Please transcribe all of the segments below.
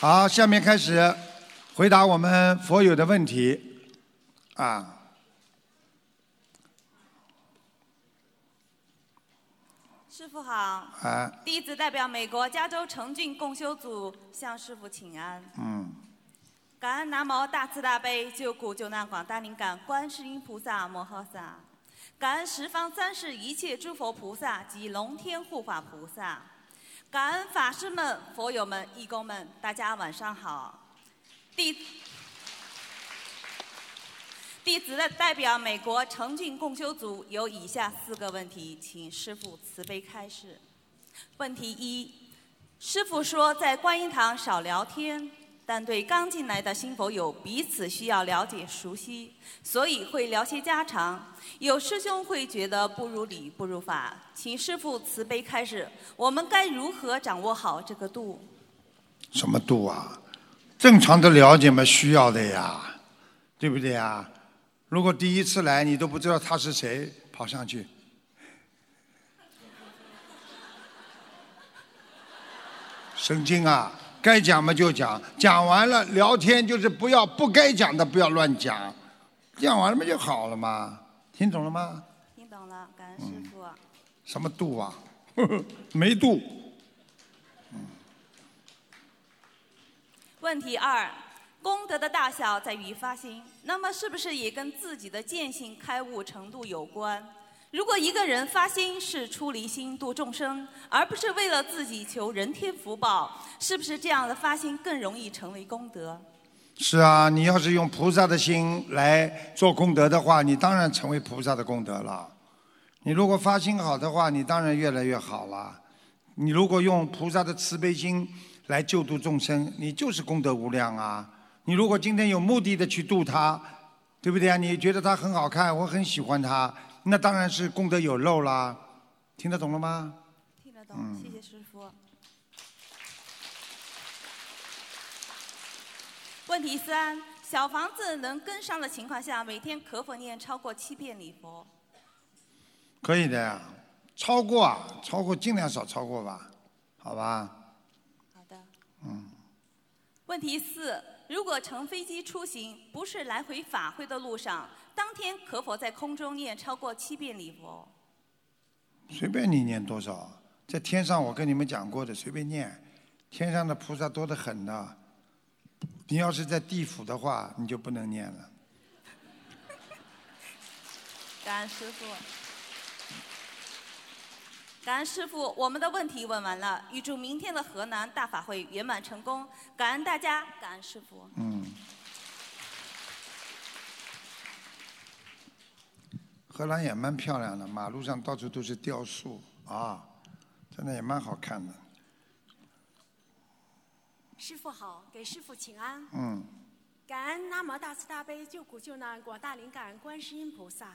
好，下面开始回答我们佛友的问题。啊。师傅好，啊，弟子代表美国加州诚俊共修组向师傅请安。嗯，感恩南无大慈大悲救苦救难广大灵感观世音菩萨摩诃萨，感恩十方三世一切诸佛菩萨及龙天护法菩萨，感恩法师们、佛友们、义工们，大家晚上好。弟弟子的代表美国诚俊共修组有以下四个问题，请师父慈悲开示。问题一：师父说在观音堂少聊天，但对刚进来的新佛友彼此需要了解熟悉，所以会聊些家常。有师兄会觉得不如理不如法，请师父慈悲开示，我们该如何掌握好这个度？什么度啊？正常的了解嘛，需要的呀，对不对呀？如果第一次来你都不知道他是谁，跑上去，神经啊！该讲嘛就讲，讲完了聊天就是不要不该讲的不要乱讲，讲完了嘛就好了嘛，听懂了吗？听懂了，感恩师傅。什么度啊？没度。问题二：功德的大小在于发心，那么是不是也跟自己的见性开悟程度有关？如果一个人发心是出离心度众生，而不是为了自己求人天福报，是不是这样的发心更容易成为功德？是啊，你要是用菩萨的心来做功德的话，你当然成为菩萨的功德了。你如果发心好的话，你当然越来越好了。你如果用菩萨的慈悲心来救度众生，你就是功德无量啊。你如果今天有目的的去度他，对不对啊？你觉得他很好看，我很喜欢他，那当然是功德有漏啦。听得懂了吗？听得懂，谢谢师傅。问题三：小房子能跟上的情况下，每天可否念超过七遍礼佛？可以的呀，超过啊，超过尽量少超过吧，好吧？好的。嗯。问题四：如果乘飞机出行，不是来回法会的路上，当天可否在空中念超过七遍礼佛？随便你念多少，在天上我跟你们讲过的，随便念。天上的菩萨多得很的，你要是在地府的话，你就不能念了。感恩师傅。感恩师傅，我们的问题问完了，预祝明天的河南大法会圆满成功。感恩大家，感恩师傅。嗯。荷兰也蛮漂亮的，马路上到处都是雕塑啊，真的也蛮好看的。师傅好，给师傅请安。嗯。感恩南无大慈大悲救苦救难广大灵感观世音菩萨，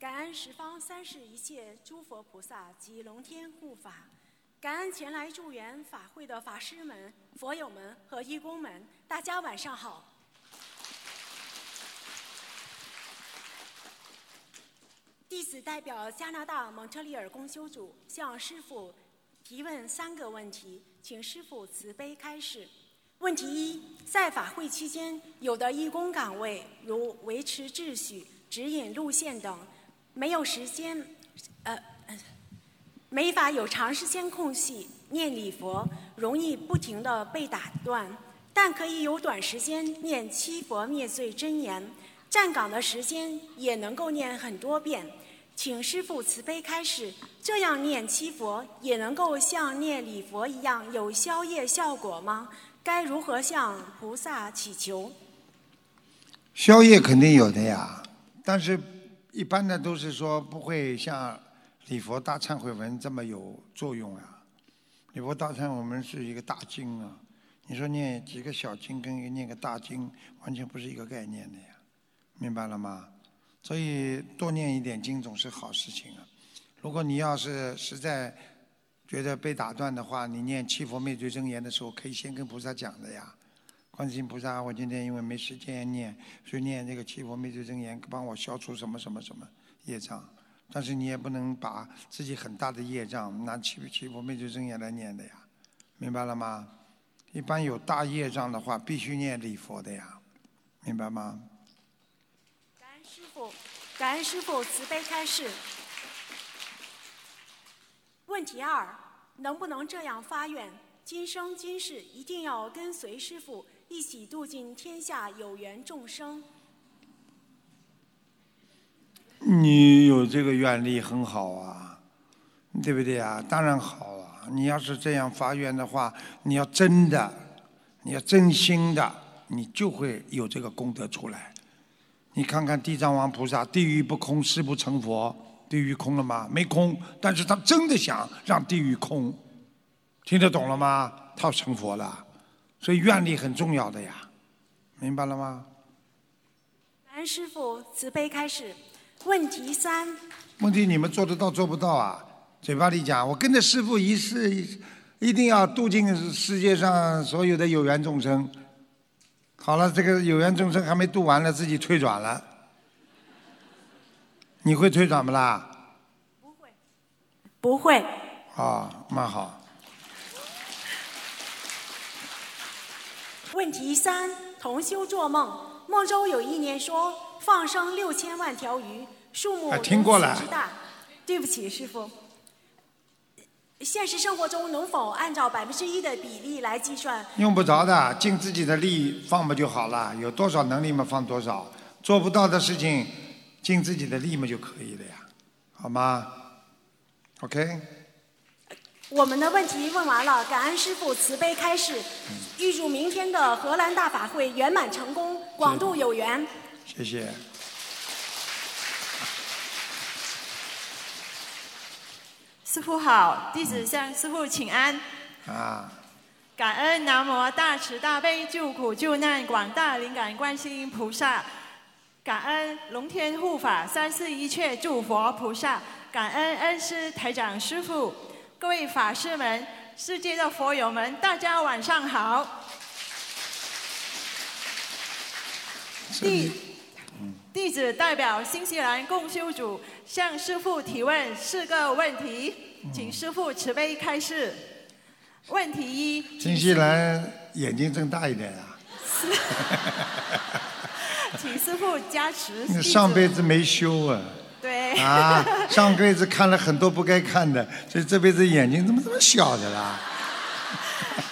感恩十方三世一切诸佛菩萨及龙天护法，感恩前来助缘法会的法师们、佛友们和义工们，大家晚上好。代表加拿大蒙特利尔公修组向师傅提问三个问题，请师傅慈悲开示。问题一：在法会期间，有的义工岗位如维持秩序、指引路线等，没有时间，呃，没法有长时间空隙念礼佛，容易不停的被打断。但可以有短时间念七佛灭罪真言，站岗的时间也能够念很多遍。请师父慈悲开示，这样念七佛也能够像念礼佛一样有消业效果吗？该如何向菩萨祈求？宵夜肯定有的呀，但是一般的都是说不会像礼佛大忏悔文这么有作用啊。礼佛大忏悔文是一个大经啊，你说念几个小经跟念个大经完全不是一个概念的呀，明白了吗？所以多念一点经总是好事情啊。如果你要是实在觉得被打断的话，你念七佛灭罪真言的时候，可以先跟菩萨讲的呀。观世音菩萨，我今天因为没时间念，所以念这个七佛灭罪真言，帮我消除什么什么什么业障。但是你也不能把自己很大的业障拿七七佛灭罪真言来念的呀，明白了吗？一般有大业障的话，必须念礼佛的呀，明白吗？感恩师傅，感恩师傅慈悲开示。问题二：能不能这样发愿，今生今世一定要跟随师傅一起度尽天下有缘众生？你有这个愿力很好啊，对不对啊？当然好啊！你要是这样发愿的话，你要真的，你要真心的，你就会有这个功德出来。你看看地藏王菩萨，地狱不空，誓不成佛。地狱空了吗？没空，但是他真的想让地狱空，听得懂了吗？他成佛了，所以愿力很重要的呀，明白了吗？南师傅慈悲开始。问题三：问题你们做得到做不到啊？嘴巴里讲，我跟着师傅一世，一定要度尽世界上所有的有缘众生。好了，这个有缘众生还没渡完了，自己退转了。你会退转不啦？不会。不会。啊，蛮好。问题三：同修做梦，梦中有一年说放生六千万条鱼，数目如此之大。对不起，师傅。现实生活中能否按照百分之一的比例来计算？用不着的，尽自己的力放不就好了？有多少能力嘛放多少，做不到的事情。尽自己的力嘛就可以了呀，好吗？OK。我们的问题问完了，感恩师父慈悲开示，预祝明天的荷兰大法会圆满成功，广度有缘。谢谢。师傅好，弟子向师傅请安。啊。感恩南无大慈大悲救苦救难广大灵感观世音菩萨。感恩龙天护法、三世一切诸佛菩萨，感恩恩师台长师傅，各位法师们、世界的佛友们，大家晚上好。弟弟子代表新西兰共修组向师父提问四个问题，请师父慈悲开示。问题一：新西兰眼睛睁大一点啊。请师父加持。你上辈子没修啊？对。啊，上辈子看了很多不该看的，所以这辈子眼睛怎么这么小的啦？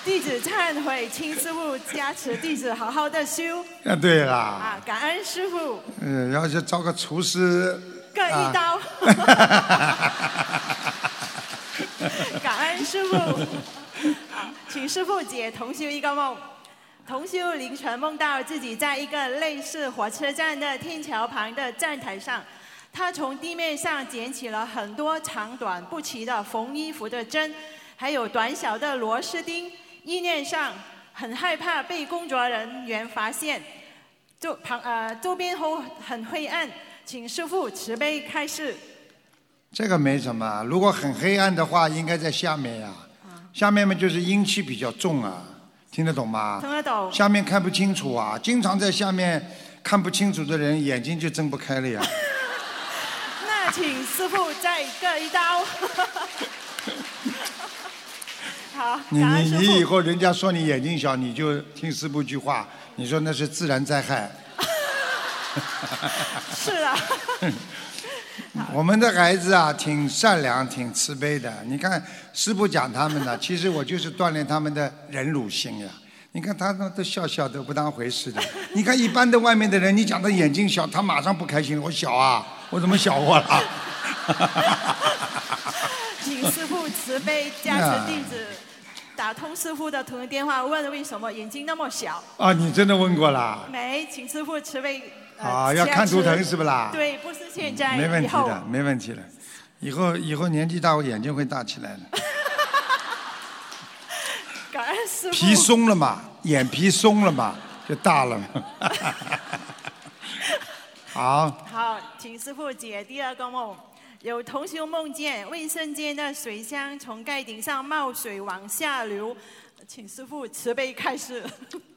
弟子忏悔，请师傅加持弟子好好的修。啊，对啦。啊，感恩师傅。嗯，然后就招个厨师。各一刀。感恩师傅。好，请师傅解同修一个梦。同修凌晨梦到自己在一个类似火车站的天桥旁的站台上，他从地面上捡起了很多长短不齐的缝衣服的针，还有短小的螺丝钉。意念上很害怕被工作人员发现，周旁呃周边后很灰暗，请师傅慈悲开示。这个没什么，如果很黑暗的话，应该在下面呀。下面嘛就是阴气比较重啊。听得懂吗？听得懂。下面看不清楚啊，经常在下面看不清楚的人，眼睛就睁不开了呀。那请师傅再割一刀。好，你你你以后人家说你眼睛小，你就听师傅句话，你说那是自然灾害。是啊。我们的孩子啊，挺善良、挺慈悲的。你看师傅讲他们呢，其实我就是锻炼他们的忍辱心呀。你看他们都笑笑，都不当回事的。你看一般的外面的人，你讲他眼睛小，他马上不开心。我小啊，我怎么小我了？请师傅慈悲加持弟子，打通师傅的图腾电话，问为什么眼睛那么小？啊，你真的问过啦？没，请师傅慈悲。啊，要看图腾是不啦？对，不是现在，没问题的，没问题的。以后以后年纪大，我眼睛会大起来的。感恩师傅。皮松了嘛，眼皮松了嘛，就大了嘛。好。好，请师傅解第二个梦。有同学梦见卫生间的水箱从盖顶上冒水往下流，请师傅慈悲开示。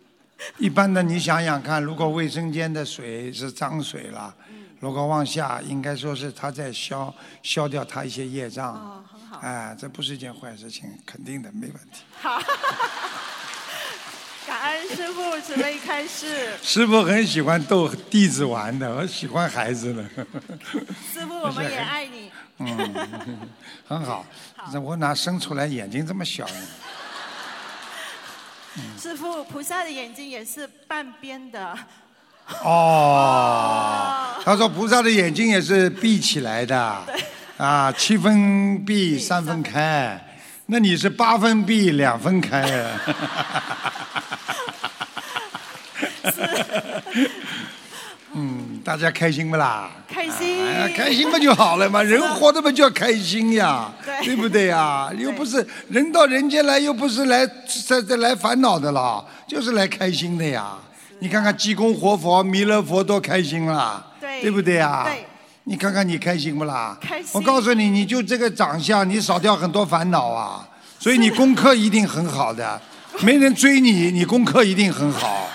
一般的，你想想看，如果卫生间的水是脏水了，如果往下，应该说是他在消消掉他一些业障。哦，很好。哎，这不是一件坏事情，肯定的，没问题。好。师傅慈悲开示。师傅很喜欢逗弟子玩的，我喜欢孩子的。师傅，我们 也爱你。嗯，很好。那我哪生出来眼睛这么小呢？师傅，菩萨的眼睛也是半边的。哦，他说菩萨的眼睛也是闭起来的。啊，七分闭，三分开。那你是八分闭，两分开啊？嗯，大家开心不啦？开心。开心不就好了嘛？人活着嘛就要开心呀，对对不对呀？又不是人到人间来，又不是来在在来烦恼的了，就是来开心的呀。你看看济公活佛、弥勒佛多开心啦，对对不对呀？对。你看看你开心不啦？开心我告诉你，你就这个长相，你少掉很多烦恼啊。所以你功课一定很好的，没人追你，你功课一定很好。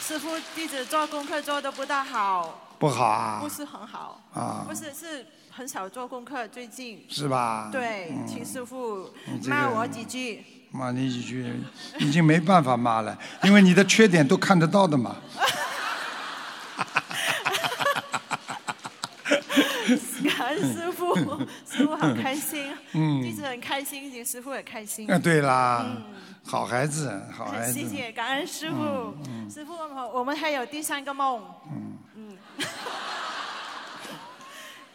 师傅，弟子做功课做的不大好，不好啊不？是很好。啊不是，是很少做功课，最近。是吧？对，嗯请师傅这个骂我几句。骂你几句，已经没办法骂了，因为你的缺点都看得到的嘛。感恩师傅，师傅好开心，嗯弟子很开心，师傅也开心。啊，对啦，好孩子，好孩子。谢谢，感恩师傅。师傅，我我们还有第三个梦。嗯。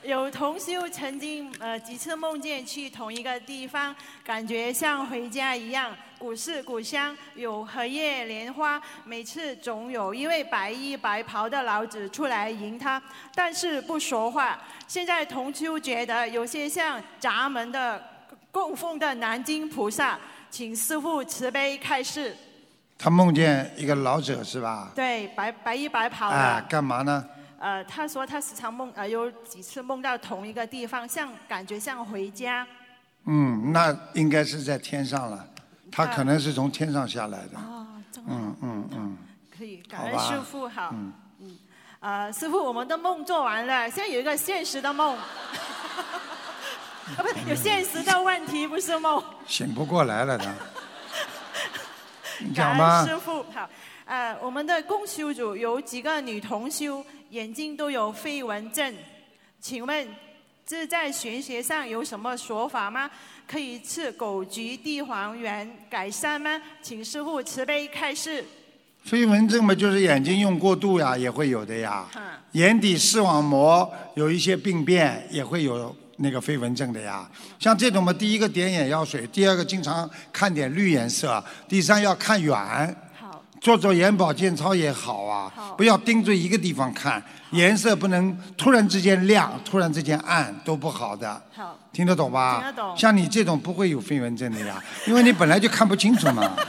有同修曾经呃几次梦见去同一个地方，感觉像回家一样，古寺古香，有荷叶莲花，每次总有一位白衣白袍的老子出来迎他，但是不说话。现在同修觉得有些像闸门的供奉的南京菩萨，请师傅慈悲开示。他梦见一个老者是吧？对，白白衣白袍的。啊，干嘛呢？呃，他说他时常梦，呃，有几次梦到同一个地方，像感觉像回家。嗯，那应该是在天上了，他可能是从天上下来的。嗯嗯嗯，可以，感恩师傅好。嗯嗯，呃，师傅，我们的梦做完了，现在有一个现实的梦。啊，不是，有现实的问题，不是梦。醒不过来了他。你感恩讲吧。师傅好。呃，我们的共修组有几个女同修，眼睛都有飞蚊症，请问这在玄学上有什么说法吗？可以吃枸杞地黄丸改善吗？请师傅慈悲开示。飞蚊症嘛，就是眼睛用过度呀，也会有的呀。嗯眼底视网膜有一些病变，也会有那个飞蚊症的呀。像这种嘛，第一个点眼药水，第二个经常看点绿颜色，第三要看远，好，做做眼保健操也好啊好，不要盯着一个地方看，颜色不能突然之间亮，突然之间暗，都不好的。好，听得懂吧？听得懂像你这种不会有飞蚊症的呀，因为你本来就看不清楚嘛。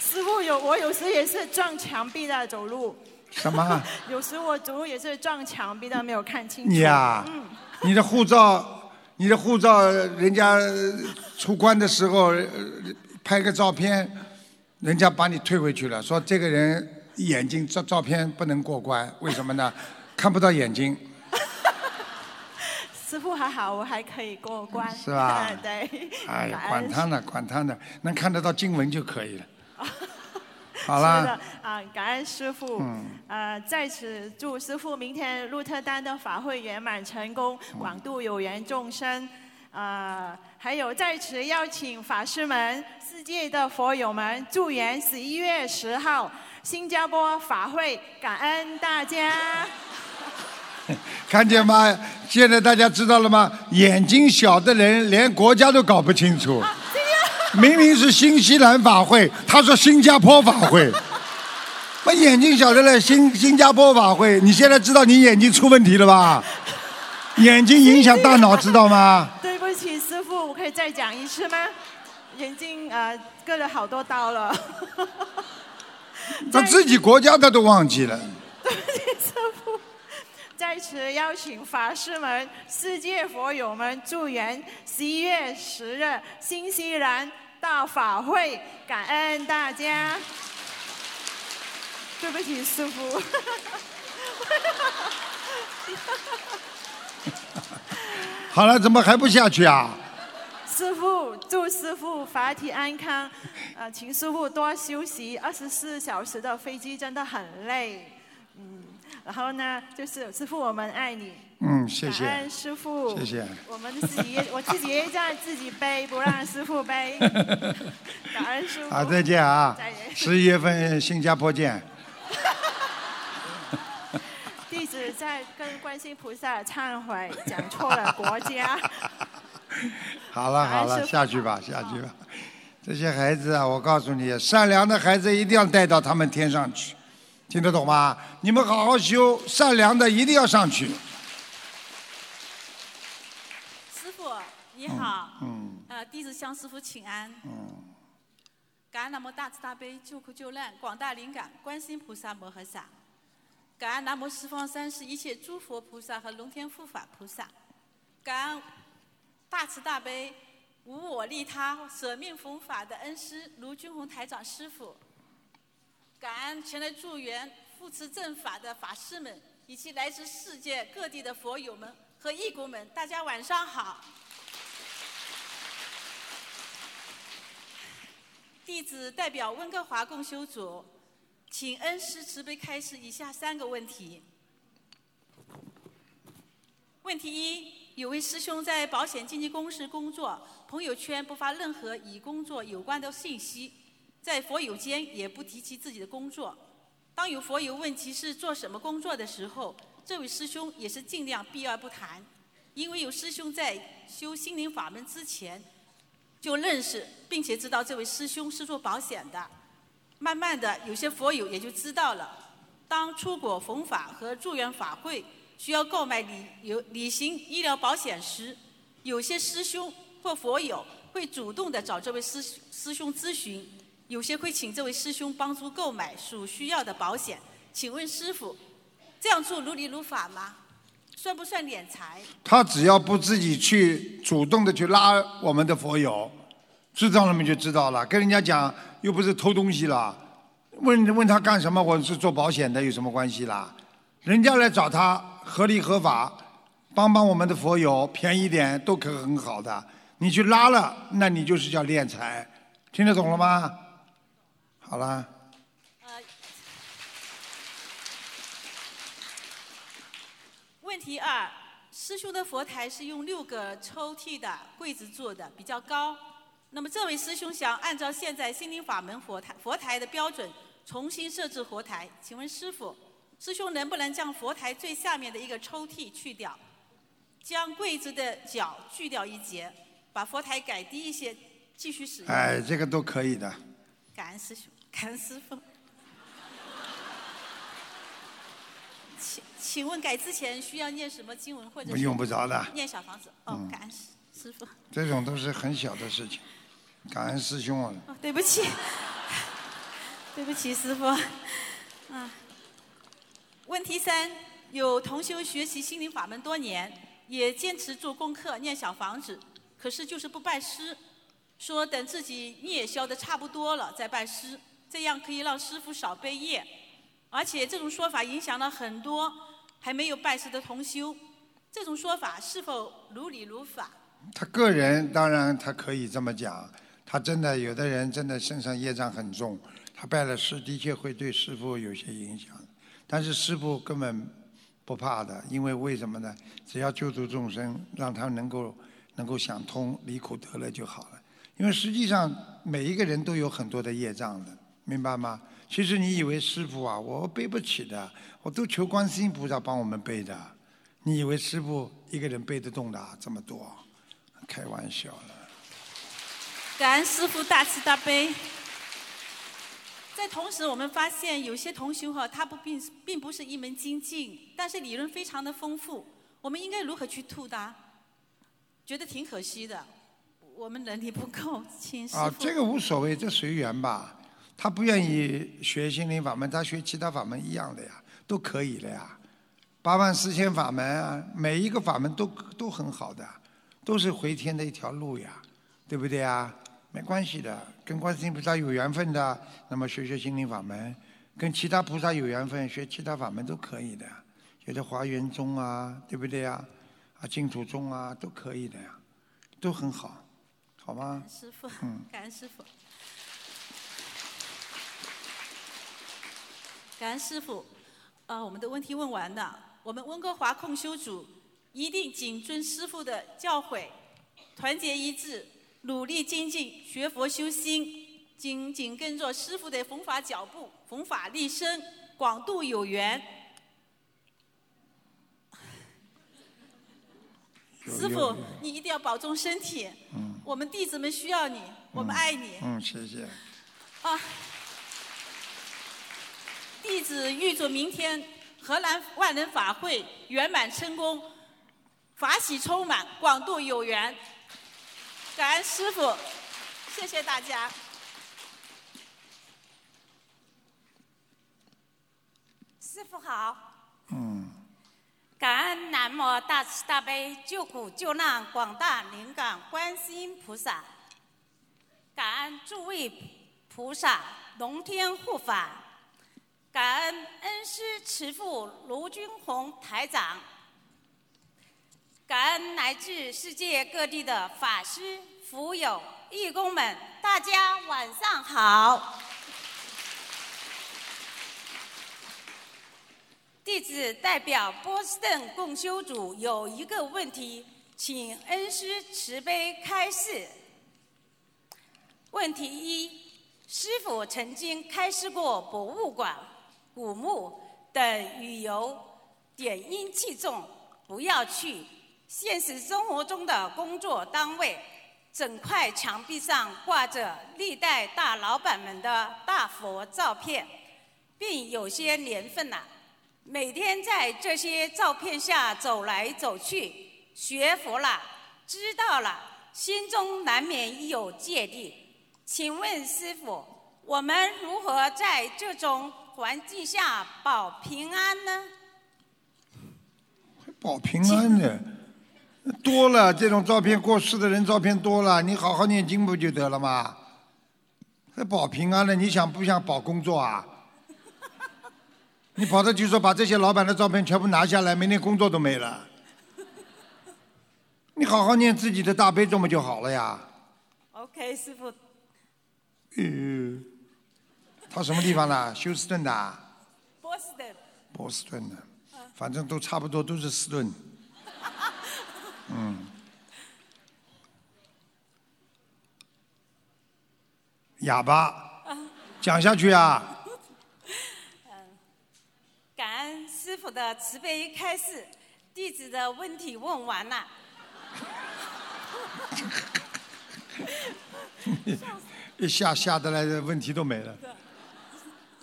师傅有我有时也是撞墙壁的走路，什么？有时我走路也是撞墙壁但，没有看清楚。你呀、嗯，你的护照，你的护照，人家呃出关的时候呃拍个照片，人家把你退回去了，说这个人眼睛照照片不能过关，为什么呢？看不到眼睛，师傅还好，我还可以过关。是吧 对。哎呀，管他呢，管他呢，能看得到经文就可以了。好是的啦，啊，感恩师傅。嗯呃，在此祝师傅明天鹿特丹的法会圆满成功，广度有缘众生。呃，还有在此邀请法师们、世界的佛友们，祝愿十一月十号新加坡法会，感恩大家。看见吗？现在大家知道了吗？眼睛小的人连国家都搞不清楚。明明是新西兰法会，他说新加坡法会。我眼睛小的嘞，新新加坡法会，你现在知道你眼睛出问题了吧？眼睛影响大脑，知道吗？对我可以再讲一次吗？眼睛呃割了好多刀了。他自己国家他都忘记了。师傅，在此邀请法师们、世界佛友们祝愿十一月十日新西兰大法会，感恩大家。对不起，师傅。好了，怎么还不下去啊？师师傅，祝师傅法体安康。呃，请师傅多休息，二十四小时的飞机真的很累。嗯，然后呢，就是师傅，我们爱你。嗯，谢谢。感恩师傅。谢谢。我们自己，我自己也在自己背，不让师傅背。感恩师傅。好，再见啊！十一月份新加坡见。弟子在跟观世音菩萨忏悔，讲错了国家。好 了好了，下去吧下去吧。这些孩子啊，我告诉你，善良的孩子一定要带到他们天上去，听得懂吗？你们好好修，善良的一定要上去。师傅你好，嗯呃，弟子向师傅请安。嗯，感恩南无大慈大悲救苦救难广大灵感观世音菩萨摩诃萨，感恩南无十方三世一切诸佛菩萨和龙天护法菩萨，感恩大慈大悲无我利他舍命弘法的恩师卢军宏台长师傅，感恩前来助缘扶持正法的法师们，以及来自世界各地的佛友们和义工们，大家晚上好。弟子代表温哥华共修组，请恩师慈悲开示以下三个问题。问题一：有位师兄在保险经纪公司工作，朋友圈不发任何与工作有关的信息，在佛友间也不提及自己的工作。当有佛友问其是做什么工作的时候，这位师兄也是尽量避而不谈，因为有师兄在修心灵法门之前就认识，并且知道这位师兄是做保险的。慢慢的，有些佛友也就知道了，当出国弘法和助缘法会需要购买旅游旅行医疗保险时，有些师兄或佛友会主动的找这位师师兄咨询，有些会请这位师兄帮助购买所需要的保险。请问师傅，这样做如理如法吗？算不算敛财？他只要不自己去主动的去拉我们的佛友，知道了没就知道了。跟人家讲又不是偷东西了，问问他干什么？我是做保险的，有什么关系啦？人家来找他合理合法，帮帮我们的佛友，便宜点都可很好的。你去拉了，那你就是叫敛财，听得懂了吗？好了，问题二：师兄的佛台是用六个抽屉的柜子做的，比较高。那么这位师兄想按照现在心灵法门佛台佛台的标准重新设置佛台，请问师傅，师兄能不能将佛台最下面的一个抽屉去掉，将柜子的角锯掉一截，把佛台改低一些，继续使用？哎，这个都可以的。感恩师兄，感恩师傅。请请问改之前需要念什么经文或者是用不着的念小房子。哦，嗯感恩师师傅。这种都是很小的事情，感恩师兄啊。哦，对不起，对不起，师傅。啊，问题三：有同修学习心灵法门多年，也坚持做功课、念小房子，可是就是不拜师，说等自己业消的差不多了再拜师，这样可以让师傅少背业。而且这种说法影响了很多还没有拜师的同修，这种说法是否如理如法？他个人当然他可以这么讲，他真的有的人真的身上业障很重，他拜了师的确会对师傅有些影响，但是师傅根本不怕的，因为为什么呢？只要救度众生，让他能够能够想通离苦得乐就好了。因为实际上每一个人都有很多的业障的，明白吗？其实你以为师傅啊，我背不起的，我都求观世音菩萨帮我们背的。你以为师傅一个人背得动的这么多？开玩笑了。感恩师父大慈大悲。在同时，我们发现有些同学哈，他不并并不是一门精进，但是理论非常的丰富。我们应该如何去度他？觉得挺可惜的，我们能力不够，请师。啊，这个无所谓，这随缘吧。他不愿意学心灵法门，他学其他法门一样的呀，都可以的呀。八万四千法门啊，每一个法门都都很好的，都是回天的一条路呀，对不对呀？没关系的，跟观世音菩萨有缘分的，那么学学心灵法门；跟其他菩萨有缘分，学其他法门都可以的。学的华严宗啊，对不对呀？啊，净土宗啊，都可以的呀，都很好。好吗？师傅，嗯感恩师傅，感恩师傅。呃，我们的问题问完了，我们温哥华控修组一定谨遵师傅的教诲，团结一致，努力精进，学佛修心，紧紧跟着师傅的弘法脚步，弘法利生，广度有缘。师傅你一定要保重身体。我们弟子们需要你，我们爱你。嗯，谢谢。啊，弟子预祝明天荷兰万人法会圆满成功，法喜充满，广度有缘。感恩师傅，谢谢大家。师傅好，嗯，感恩南无大慈大悲救苦救难广大灵感观世音菩萨，感恩诸位菩萨龙天护法，感恩恩师慈父卢军宏台长，感恩来自世界各地的法师、福友、义工们，大家晚上好。弟子代表波士顿共修组有一个问题，请恩师慈悲开示。问题一：师傅曾经开示过博物馆、古墓等旅游点阴气重，不要去。现实生活中的工作单位，整块墙壁上挂着历代大老板们的大佛照片，并有些年份了。每天在这些照片下走来走去，学佛了，知道了，心中难免有芥蒂。请问师傅，我们如何在这种环境下保平安呢？保平安呢多了，这种照片过世的人照片多了，你好好念经不就得了吗？还保平安了，你想不想保工作啊？你跑到就说把这些老板的照片全部拿下来，明天工作都没了。你好好念自己的大悲咒不就好了呀。OK，师傅，呃，他什么地方的？休斯顿的啊，波士顿，波士顿的，反正都差不多，都是斯顿。嗯，哑巴，讲下去啊！感恩师傅的慈悲开示，弟子的问题问完了。一下下得来的问题都没了。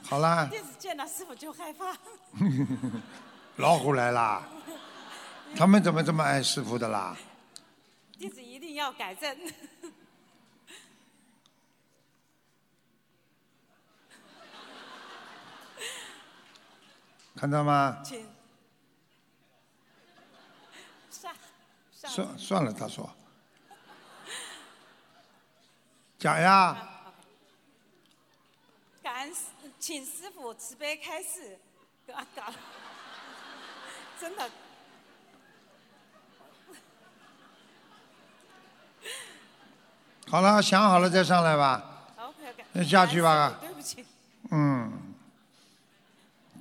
好啦，弟子见到师傅就害怕。老虎来啦！他们怎么这么爱师傅的啦？弟子一定要改正。看到吗？请上上算算了，他说，讲呀，感恩，请师傅慈悲开示。真的，好了，想好了再上来吧。OK。那下去吧。对不起，嗯，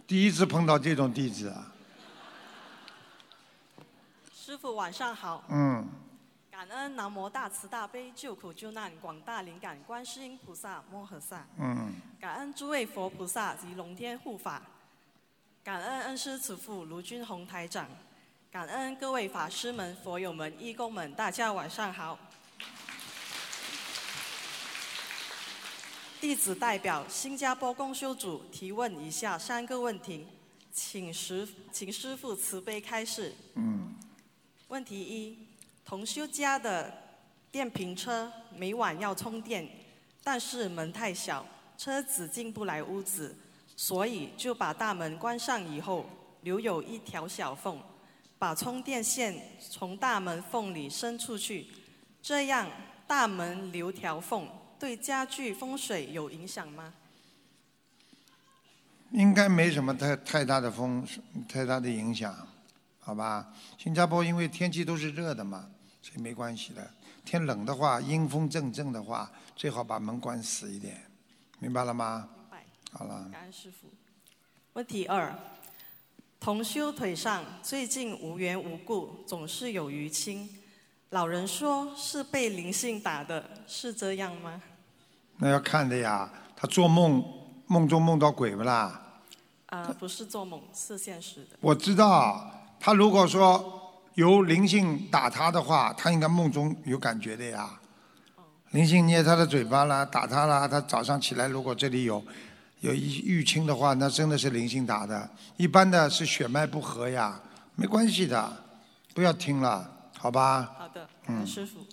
第一次碰到这种弟子啊，师傅晚上好，嗯，感恩南无大慈大悲救苦救难广大灵感观世音菩萨摩诃萨，嗯，感恩诸位佛菩萨及龙天护法，感恩恩师慈父卢军宏台长，感恩各位法师们、佛友们、义工们，大家晚上好。弟子代表新加坡公修组提问以下三个问题，请师请师父慈悲开示。嗯，问题一：同修家的电瓶车每晚要充电，但是门太小，车子进不来屋子，所以就把大门关上以后，留有一条小缝，把充电线从大门缝里伸出去，这样大门留条缝，对家具风水有影响吗？应该没什么太太大的风太大的影响，好吧？新加坡因为天气都是热的嘛，所以没关系的。天冷的话，阴风阵阵的话，最好把门关死一点，明白了吗？明白。好了，感恩师傅。问题二：同修腿上最近无缘无故总是有淤青，老人说是被灵性打的，是这样吗？那要看的呀。他做梦，梦中梦到鬼不啦？啊，不是做梦，是现实的。我知道，他如果说由灵性打他的话，他应该梦中有感觉的呀。灵性捏他的嘴巴啦，打他啦，他早上起来如果这里有有一淤青的话，那真的是灵性打的。一般的是血脉不和呀，没关系的，不要听了，好吧？好的，感恩师傅。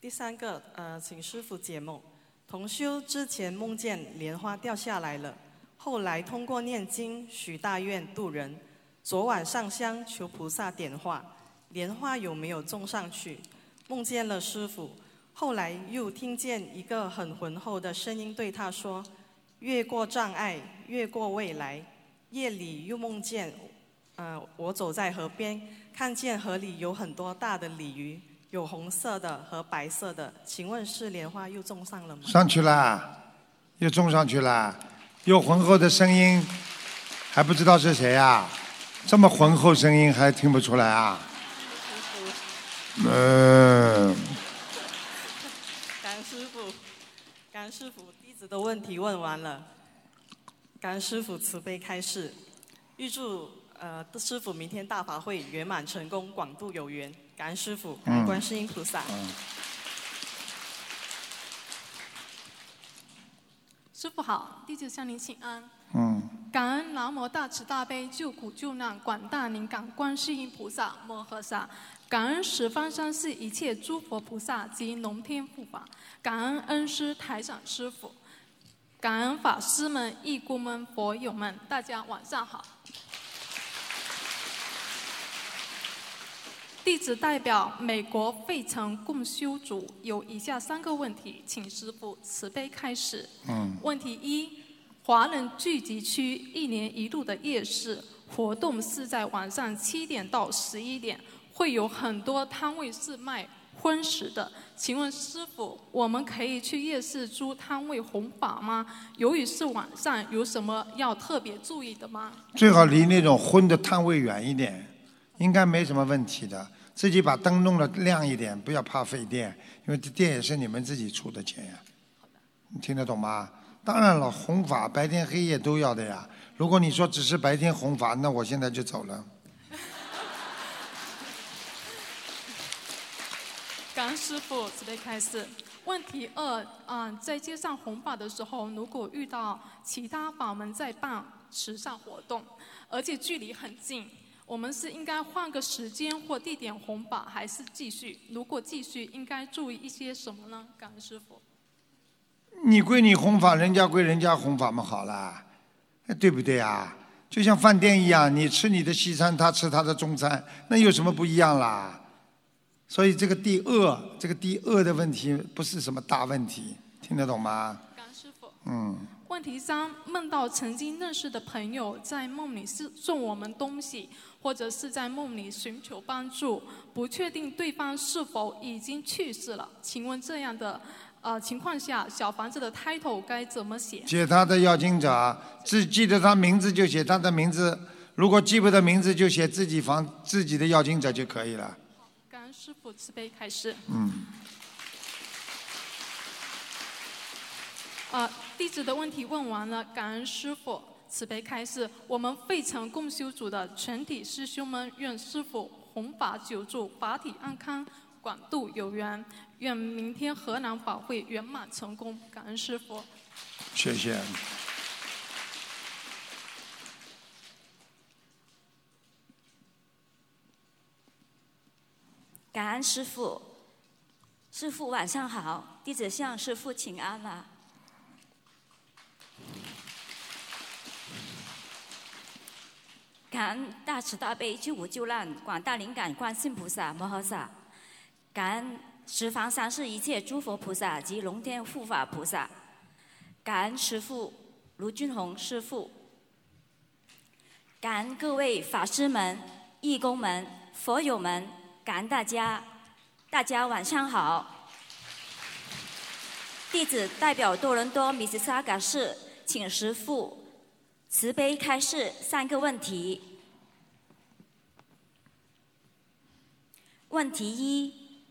第三个，呃，请师傅解梦。同修之前梦见莲花掉下来了，后来通过念经许大愿度人，昨晚上香求菩萨点化，莲花有没有种上去？梦见了师傅，后来又听见一个很浑厚的声音对他说：“越过障碍，越过未来。”夜里又梦见，呃，我走在河边，看见河里有很多大的鲤鱼。有红色的和白色的，请问是莲花又种上了吗？上去了，又种上去了，又浑厚的声音，还不知道是谁呀？这么浑厚声音还听不出来啊？嗯。感恩师傅，甘师傅，弟子的问题问完了。甘师傅慈悲开示，预祝呃师傅明天大法会圆满成功，广度有缘。感恩师傅，感恩观世音菩萨。师傅好，弟子向您请安。嗯。感恩南无大慈大悲救苦救难广大灵感观世音菩萨摩诃萨，感恩十方三世一切诸佛菩萨及龙天护法，感恩恩师台长师傅，感恩法师们、义工们、佛友们，大家晚上好。弟子代表美国费城共修组有以下三个问题，请师父慈悲开始。嗯。问题一：华人聚集区一年一度的夜市活动是在晚上七点到十一点，会有很多摊位是卖荤食的。请问师傅，我们可以去夜市租摊位弘法吗？由于是晚上，有什么要特别注意的吗？最好离那种荤的摊位远一点。应该没什么问题的，自己把灯弄得亮一点，不要怕费电，因为这电也是你们自己出的钱呀。你听得懂吗？当然了，弘法白天黑夜都要的呀。如果你说只是白天弘法，那我现在就走了。感恩师傅准备开始。问题二啊，在街上红法的时候，如果遇到其他法门在办慈善活动，而且距离很近。我们是应该换个时间或地点弘法，还是继续？如果继续，应该注意一些什么呢？感恩师傅。你归你弘法，人家归人家弘法嘛，好了，对不对啊？就像饭店一样，你吃你的西餐，他吃他的中餐，那有什么不一样啦？所以这个第二，这个第二的问题不是什么大问题，听得懂吗？感恩师傅。嗯。问题三：梦到曾经认识的朋友在梦里是送我们东西，或者是在梦里寻求帮助，不确定对方是否已经去世了。请问这样的呃情况下，小房子的 title 该怎么写？写他的要经者，只记得他名字就写他的名字，如果记不得名字就写自己房自己的要经者就可以了。感恩师傅慈悲开示。嗯。啊。弟子的问题问完了，感恩师傅慈悲开示。我们费城共修组的全体师兄们，愿师傅弘法久住，法体安康，广度有缘。愿明天河南法会圆满成功。感恩师傅。谢谢。感恩师傅，师傅晚上好，弟子向师父请安了。感恩大慈大悲救苦救难广大灵感观世菩萨摩诃萨，感恩十方三世一切诸佛菩萨及龙天护法菩萨，感恩师父卢俊宏师父，感恩各位法师们、义工们、佛友们，感恩大家。大家晚上好。弟子代表多伦多米斯萨嘎市，请师父慈悲开示三个问题。问题一，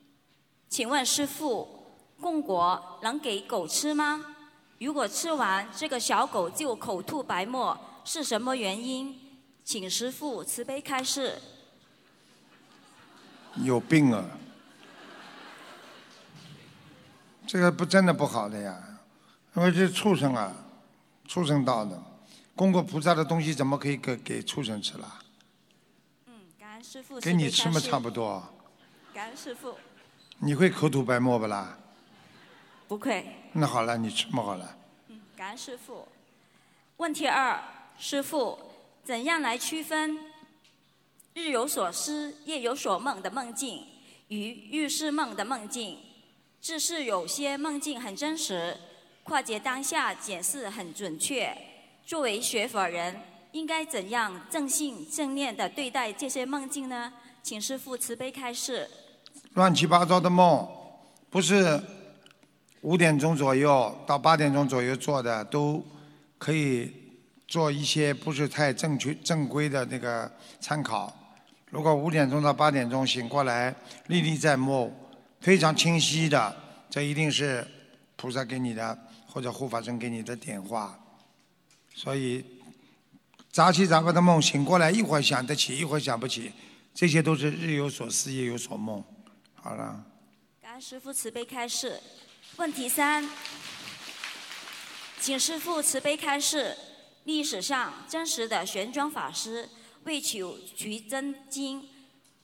请问师父，供果能给狗吃吗？如果吃完这个小狗就口吐白沫，是什么原因？请师父慈悲开示。有病啊！这个不真的不好的呀，因为这畜生啊，畜生道的，供过菩萨的东西怎么可以给给畜生吃了？嗯，感恩师父。给你吃嘛差不多。感恩师傅。你会口吐白沫不啦？不会。那好了，你吃嘛好了。嗯，感恩师傅。问题二，师傅，怎样来区分日有所思、夜有所梦的梦境与预示梦的梦境？只是有些梦境很真实，跨界当下解释很准确。作为学佛人，应该怎样正信正念的对待这些梦境呢？请师父慈悲开示。乱七八糟的梦，不是五点钟左右到八点钟左右做的，都可以做一些不是太正确正规的那个参考。如果五点钟到八点钟醒过来，历历在目，非常清晰的，这一定是菩萨给你的或者护法神给你的点化。所以杂七杂八的梦醒过来，一会儿想得起，一会儿想不起，这些都是日有所思，夜有所梦。好了。感恩师父慈悲开示。问题三，请师父慈悲开示：历史上真实的玄奘法师为求取真经，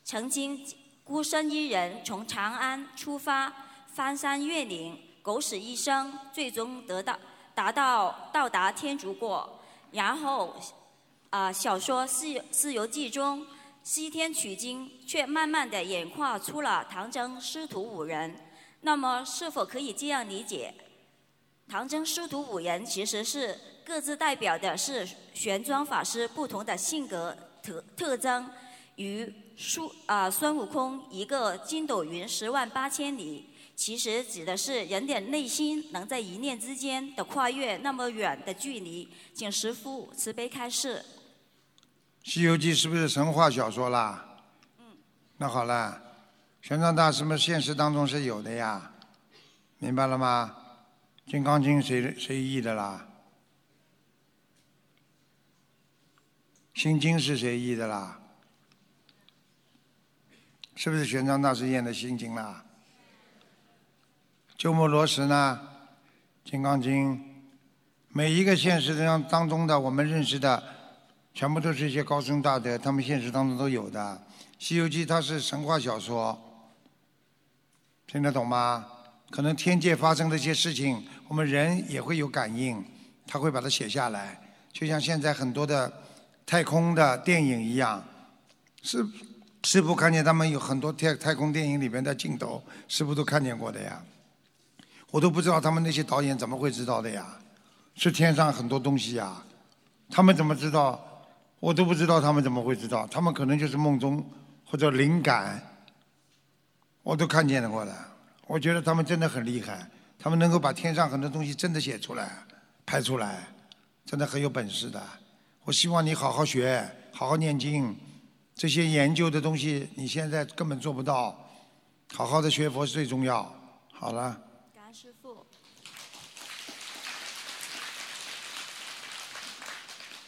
曾经孤身一人从长安出发，翻山越岭，狗屎一生，最终得到达到到达天竺国。然后，啊，小说《西西游记》中。西天取经，却慢慢的演化出了唐僧师徒五人。那么，是否可以这样理解？唐僧师徒五人其实是各自代表的是玄奘法师不同的性格特特征，与孙啊孙悟空一个筋斗云十万八千里，其实指的是人的内心能在一念之间的跨越那么远的距离。请师父慈悲开示。《西游记》是不是神话小说啦？嗯。那好了，玄奘大师们现实当中是有的呀，明白了吗？《金刚经》谁谁译的啦？《心经》是谁译的啦？是不是玄奘大师演的《心经》啦？鸠摩罗什呢？《金刚经》，每一个现实当当中的我们认识的。全部都是一些高僧大德，他们现实当中都有的。《西游记》它是神话小说，听得懂吗？可能天界发生的一些事情，我们人也会有感应，他会把它写下来。就像现在很多的太空的电影一样，是师傅看见他们有很多太太空电影里面的镜头，师傅都看见过的呀。我都不知道他们那些导演怎么会知道的呀？是天上很多东西呀，他们怎么知道？我都不知道他们怎么会知道，他们可能就是梦中或者灵感，我都看见了过的。我觉得他们真的很厉害，他们能够把天上很多东西真的写出来、拍出来，真的很有本事的。我希望你好好学，好好念经，这些研究的东西你现在根本做不到，好好的学佛是最重要。好了。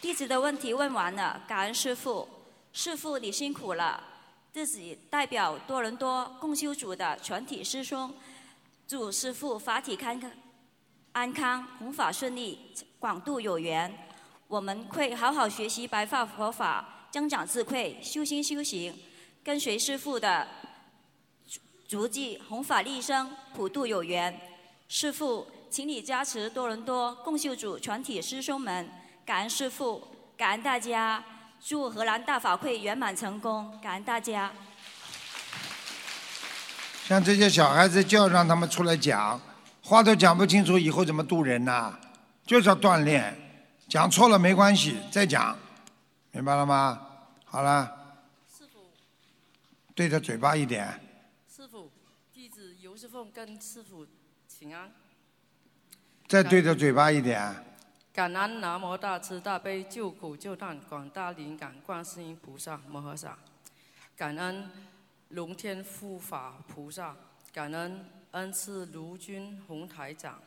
弟子的问题问完了，感恩师父。师父你辛苦了。自己代表多伦多共修组的全体师兄，祝师父法体康康、安康、弘法顺利、广度有缘。我们会好好学习白发佛法，增长智慧，修心修行，跟随师父的足迹，弘法利生，普度有缘。师父，请你加持多伦多共修组全体师兄们。感恩师父，感恩大家，祝荷兰大法会圆满成功。感恩大家。像这些小孩子，就要让他们出来讲，话都讲不清楚，以后怎么渡人呐？就是要锻炼，讲错了没关系，再讲，明白了吗？好了。师傅。对着嘴巴一点。师傅，弟子尤师凤跟师傅请安。再对着嘴巴一点。感恩南无大慈大悲救苦救难广大灵感观世音菩萨摩诃萨，感恩龙天护法菩萨，感恩恩赐卢军宏台长，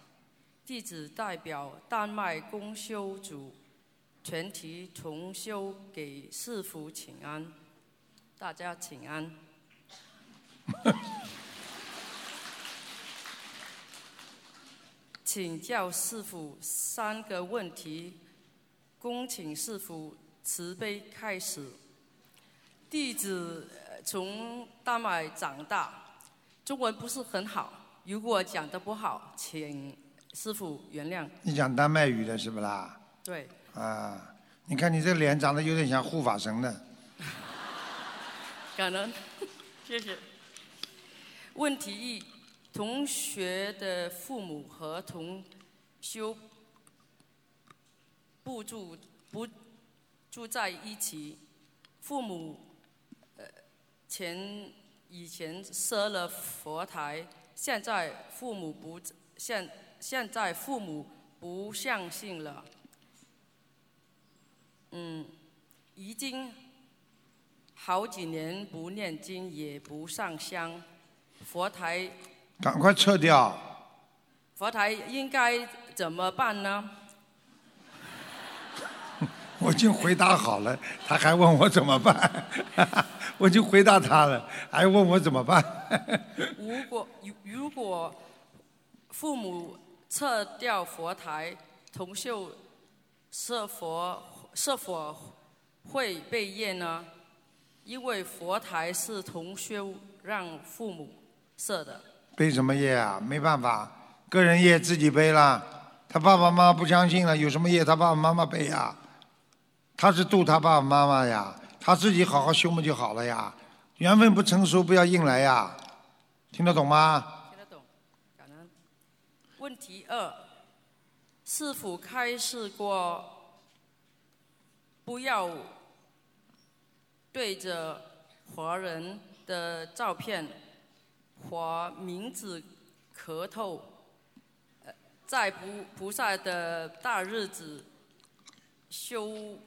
弟子代表丹麦公修组全体同修给师父请安，大家请安。请教师傅三个问题，恭请师傅慈悲开始。弟子从丹麦长大，中文不是很好，如果讲的不好，请师傅原谅。你讲丹麦语的是不啦？对。啊，你看你这脸长得有点像护法神的。感恩，谢谢。问题一。同学的父母和同修不住不住在一起，父母呃前以前设了佛台，现在父母不现现在父母不相信了，嗯，已经好几年不念经也不上香，佛台。赶快撤掉！佛台应该怎么办呢？我已经回答好了，他还问我怎么办？我就回答他了，还问我怎么办？如果如果父母撤掉佛台，同修是否是否会被业呢？因为佛台是同修让父母设的。背什么业啊？没办法，个人业自己背了。他爸爸妈妈不相信了，有什么业他爸爸妈妈背呀？他是度他爸爸妈妈呀，他自己好好修嘛就好了呀。缘分不成熟，不要硬来呀。听得懂吗？听得懂，感恩。问题二：是否开示过不要对着活人的照片？或名字磕头，在菩菩萨的大日子，修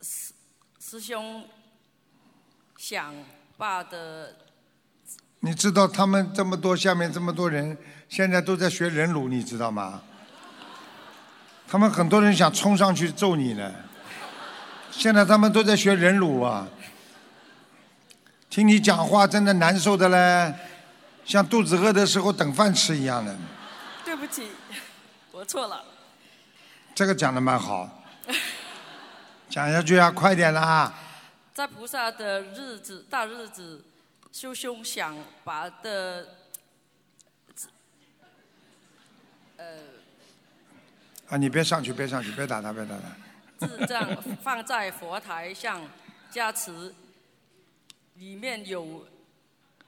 师师兄想把的。你知道他们这么多下面这么多人，现在都在学忍辱，你知道吗？他们很多人想冲上去揍你呢。现在他们都在学忍辱啊，听你讲话真的难受的嘞。像肚子饿的时候等饭吃一样的。对不起，我错了。这个讲的蛮好，讲下去啊，快点啦！在菩萨的日子、大日子，修修想把的，呃，啊，你别上去，别上去，别打他，别打他。智障放在佛台上加持，里面有。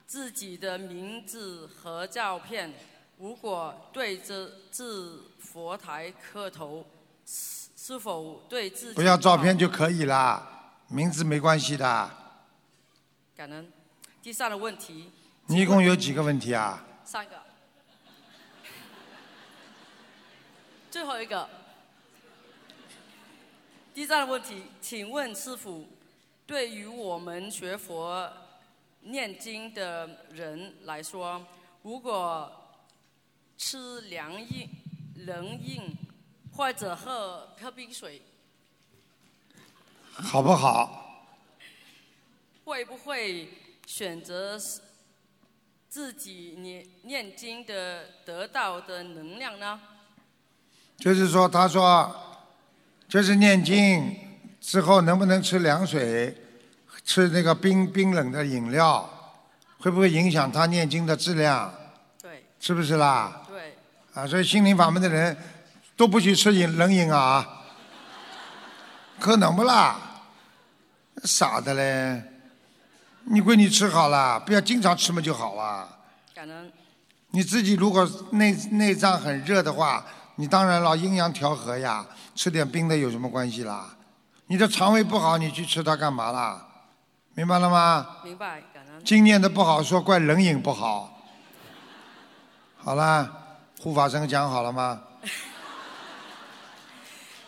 自己的名字和照片，如果对着自佛台磕头，是是否对自己？不要照片就可以啦，名字没关系的。感恩。第三个问题。你一共有几个问题啊？三个。最后一个。第三个问题，请问师傅，对于我们学佛。念经的人来说，如果吃凉硬、冷饮或者喝喝冰水，好不好？会不会选择自己念念经的得到的能量呢？就是说，他说，就是念经之后能不能吃凉水？吃那个冰冰冷的饮料，会不会影响他念经的质量？对。是不是啦？对。啊，所以心灵法门的人都不许吃饮冷饮啊。可能不啦？傻的嘞！你闺女吃好了，不要经常吃嘛就好了。感恩。你自己如果内内脏很热的话，你当然了，阴阳调和呀，吃点冰的有什么关系啦？你的肠胃不好，你去吃它干嘛啦？明白了吗？明白，感恩。经念的不好，说怪人影不好。好啦，护法神讲好了吗？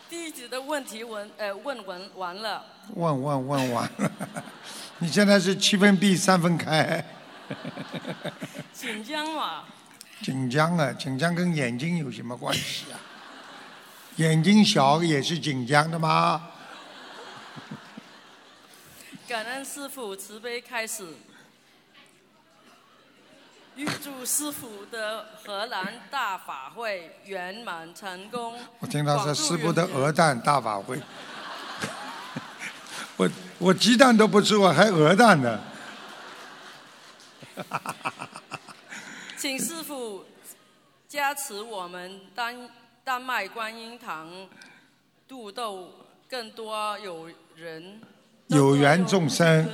弟子的问题问呃问完完了，问问问完了，你现在是七分闭三分开，紧张嘛？紧张啊！紧张跟眼睛有什么关系啊？眼睛小也是紧张的吗？感恩师傅慈悲开始，预祝师傅的荷兰大法会圆满成功。我听到是师傅的鹅蛋大法会，我我鸡蛋都不吃，我还鹅蛋呢。请师傅加持我们丹丹麦观音堂度斗更多有人有缘众生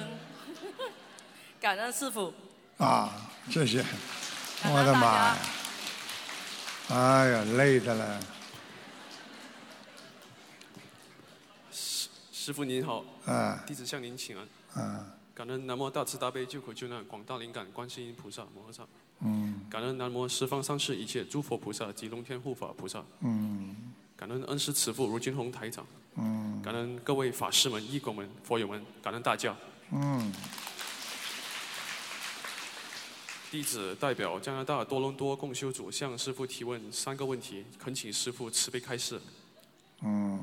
感恩师傅。啊，谢谢，我的妈呀！哎呀，累的了。师师傅您好，啊弟子向您请安。啊感恩南无大慈大悲救苦救难广大灵感观世音菩萨摩诃萨。嗯感恩南无十方三世一切诸佛菩萨及龙天护法菩萨。嗯感恩恩师慈父卢军宏台长。嗯感恩各位法师们、义工们、佛友们，感恩大家。嗯，弟子代表加拿大多伦多共修组向师傅提问三个问题，恳请师傅慈悲开示。嗯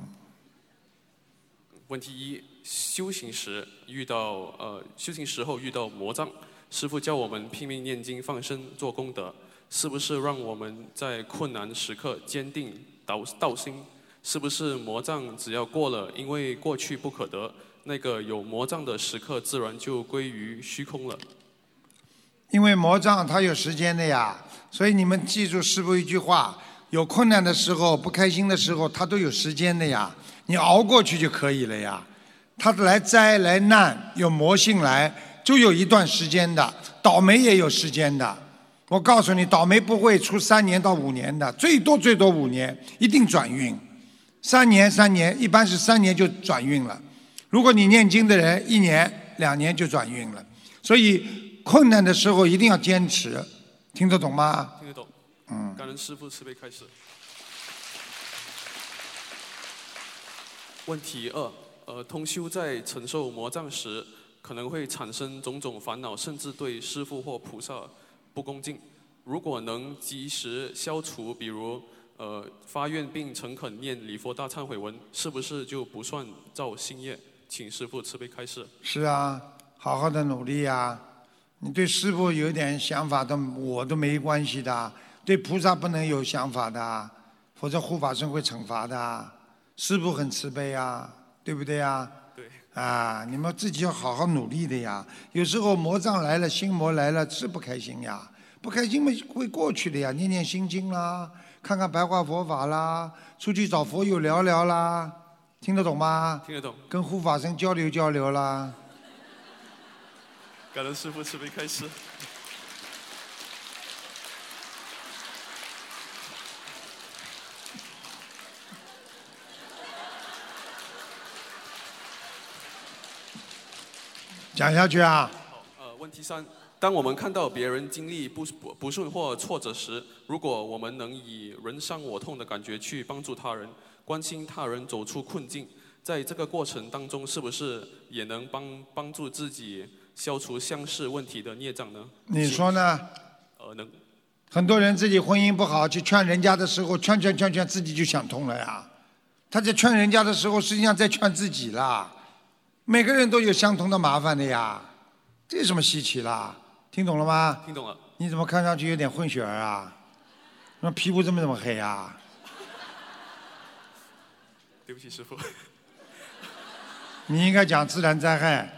问题一：修行时遇到呃，修行时候遇到魔障，师傅教我们拼命念经、放生、做功德，是不是让我们在困难时刻坚定道道心？是不是魔障只要过了，因为过去不可得，那个有魔障的时刻自然就归于虚空了？因为魔障它有时间的呀，所以你们记住师傅一句话：有困难的时候、不开心的时候，它都有时间的呀，你熬过去就可以了呀。它来灾来难，有魔性来，就有一段时间的，倒霉也有时间的。我告诉你，倒霉不会出三年到五年的，最多最多五年，一定转运。三年三年，一般是三年就转运了。如果你念经的人，一年两年就转运了。所以困难的时候一定要坚持，听得懂吗？听得懂？嗯。感恩师父慈悲开示。问题二：呃，通修在承受魔障时，可能会产生种种烦恼，甚至对师父或菩萨不恭敬。如果能及时消除，比如呃发愿并诚恳念礼佛大忏悔文，是不是就不算造新业？请师父慈悲开示。是啊，好好的努力呀、你对师傅有点想法的，我都没关系的。对菩萨不能有想法的，否则护法神会惩罚的。师傅很慈悲啊，对不对呀？对。啊，你们自己要好好努力的呀。有时候魔障来了，心魔来了，是不开心呀。不开心嘛会过去的呀，念念心经啦，看看白话佛法啦，出去找佛友聊聊啦，听得懂吗？听得懂。跟护法神交流交流啦。感恩师父慈悲开示。讲下去啊。呃，问题三：当我们看到别人经历不不不顺或挫折时，如果我们能以人伤我痛的感觉去帮助他人，关心他人走出困境，在这个过程当中，是不是也能帮帮助自己消除相似问题的孽障呢？你说呢？呃，能。很多人自己婚姻不好，去劝人家的时候，劝劝劝劝，自己就想通了呀。他在劝人家的时候，实际上在劝自己啦。每个人都有相同的麻烦的呀，这有什么稀奇啦？听懂了吗？听懂了。你怎么看上去有点混血儿啊？那皮肤这么这么黑啊？对不起，师傅。你应该讲自然灾害。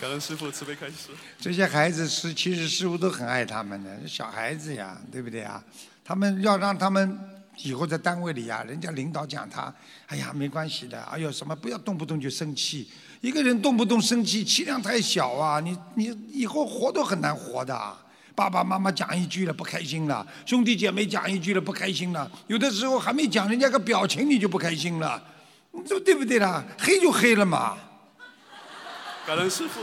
感恩师傅慈悲开示。这些孩子是其实师傅都很爱他们的，小孩子呀，对不对啊？他们要让他们以后在单位里呀，人家领导讲他，哎呀没关系的，哎呦什么不要动不动就生气，一个人动不动生气，气量太小啊，你你以后活都很难活的。爸爸妈妈讲一句了不开心了，兄弟姐妹讲一句了不开心了，有的时候还没讲人家个表情你就不开心了，你说对不对啦？黑就黑了嘛。感恩师傅。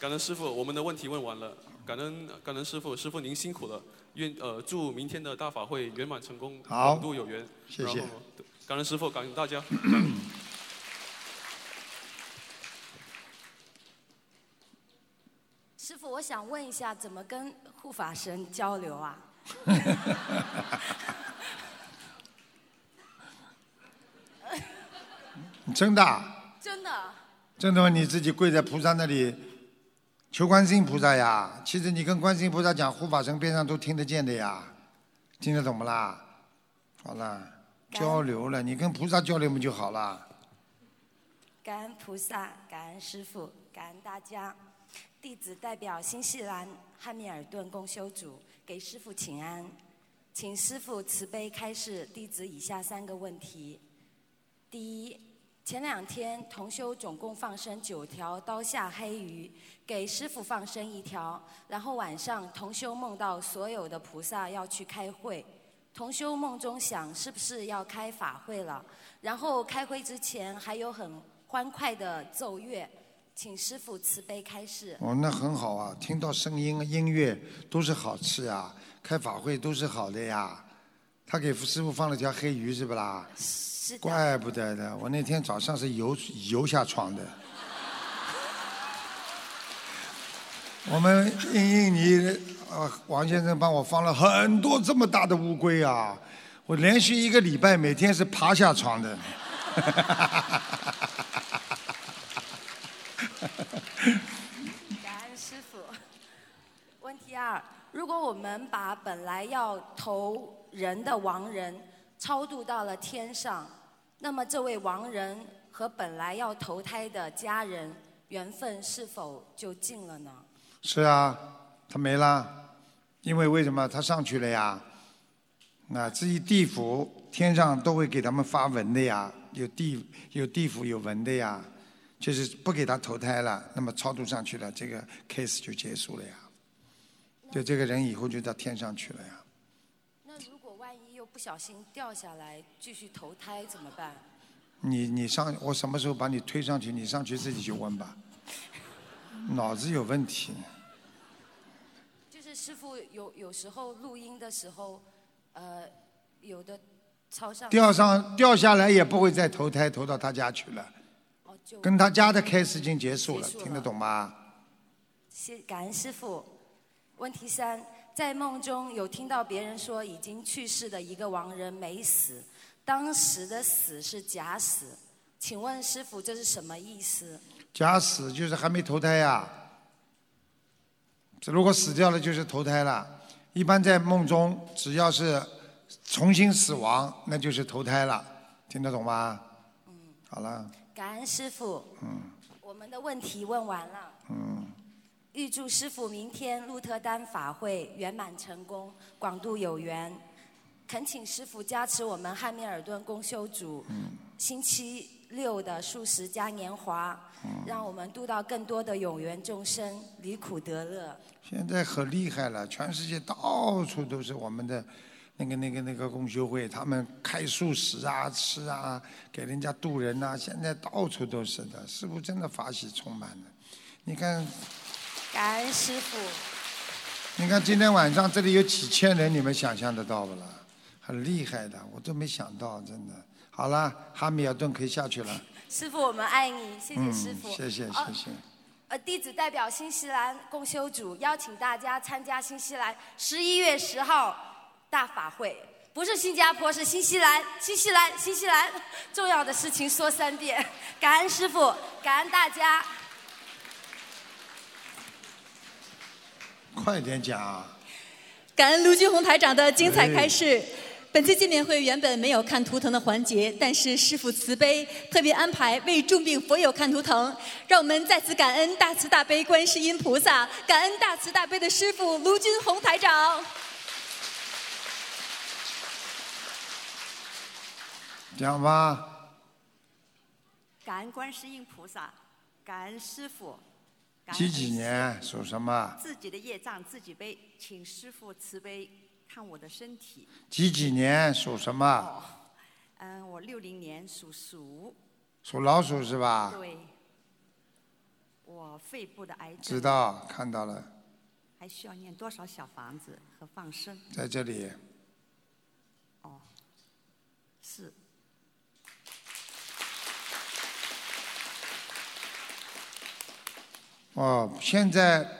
感感恩师傅，我们的问题问完了。感恩感恩师傅，师傅您辛苦了。愿呃祝明天的大法会圆满成功，好广度有缘。谢谢感恩师傅，感恩大家。师傅，我想问一下，怎么跟护法神交流啊？真的啊，真的，真的吗？你自己跪在菩萨那里求观世音菩萨呀。其实你跟观世音菩萨讲，护法神边上都听得见的呀，听得懂不啦？好了，交流了，你跟菩萨交流不就好了？感恩菩萨，感恩师傅，感恩大家。弟子代表新西兰汉密尔顿共修组给师傅请安，请师傅慈悲开示弟子以下三个问题：第一，前两天同修总共放生九条刀下黑鱼，给师傅放生一条，然后晚上同修梦到所有的菩萨要去开会，同修梦中想是不是要开法会了，然后开会之前还有很欢快的奏乐，请师傅慈悲开示。哦，那很好啊，听到声音、音乐都是好事啊，开法会都是好的呀。他给师傅放了条黑鱼，是不啦？是的。怪不得的，我那天早上是游游下床的。我们印印尼呃王先生帮我放了很多这么大的乌龟啊，我连续一个礼拜每天是爬下床的。感恩师傅。问题二：如果我们把本来要投人的亡人超度到了天上，那么这位亡人和本来要投胎的家人缘分是否就尽了呢？是啊，他没了，因为为什么他上去了呀？那至于地府、天上都会给他们发文的呀，有地有地府有文的呀，就是不给他投胎了，那么超度上去了，这个 case 就结束了呀。就这个人以后就到天上去了呀。那如果万一又不小心掉下来继续投胎怎么办？你你上，我什么时候把你推上去？你上去自己去问吧。脑子有问题。就是师傅有有时候录音的时候，呃，有的超上掉上掉下来也不会再投胎投到他家去了，跟他家的 case 已经结束了，听得懂吗？谢感恩师傅。问题三，在梦中有听到别人说已经去世的一个亡人没死，当时的死是假死，请问师傅这是什么意思？假死就是还没投胎呀。这如果死掉了就是投胎了。一般在梦中，只要是重新死亡，那就是投胎了，听得懂吗？嗯。好了，感恩师傅。嗯我们的问题问完了。嗯，预祝师傅明天鹿特丹法会圆满成功，广度有缘。恳请师傅加持我们汉密尔顿公修组，嗯星期六的素食嘉年华，让我们度到更多的有缘众生，离苦得乐。现在很厉害了，全世界到处都是我们的那个那个那个共修会，他们开素食啊、吃啊，给人家渡人呐、现在到处都是的，师傅真的法喜充满了。你看，感恩师傅。你看今天晚上这里有几千人，你们想象得到不啦？很厉害的，我都没想到，真的。好了，哈密尔顿可以下去了。师傅，我们爱你，谢谢嗯师傅。谢谢哦谢谢。呃，弟子代表新西兰共修组邀请大家参加新西兰十一月十号大法会，不是新加坡，是新西兰，新西兰，新西兰。重要的事情说三遍，感恩师傅，感恩大家。快点讲啊！感恩卢军红台长的精彩开示。本次见面会原本没有看图腾的环节，但是师父慈悲，特别安排为重病佛友看图腾，让我们再次感恩大慈大悲观世音菩萨，感恩大慈大悲的师父卢军红台长。讲吧，感恩观世音菩萨，感恩师傅，几几年属什么？自己的业障自己背，请师傅慈悲看我的身体。几几年属什么？嗯，我六零年属鼠。属老鼠是吧？对，我肺部的癌症。知。道，看到了，还需要念多少小房子和放生？在这里。哦，是。哦，现在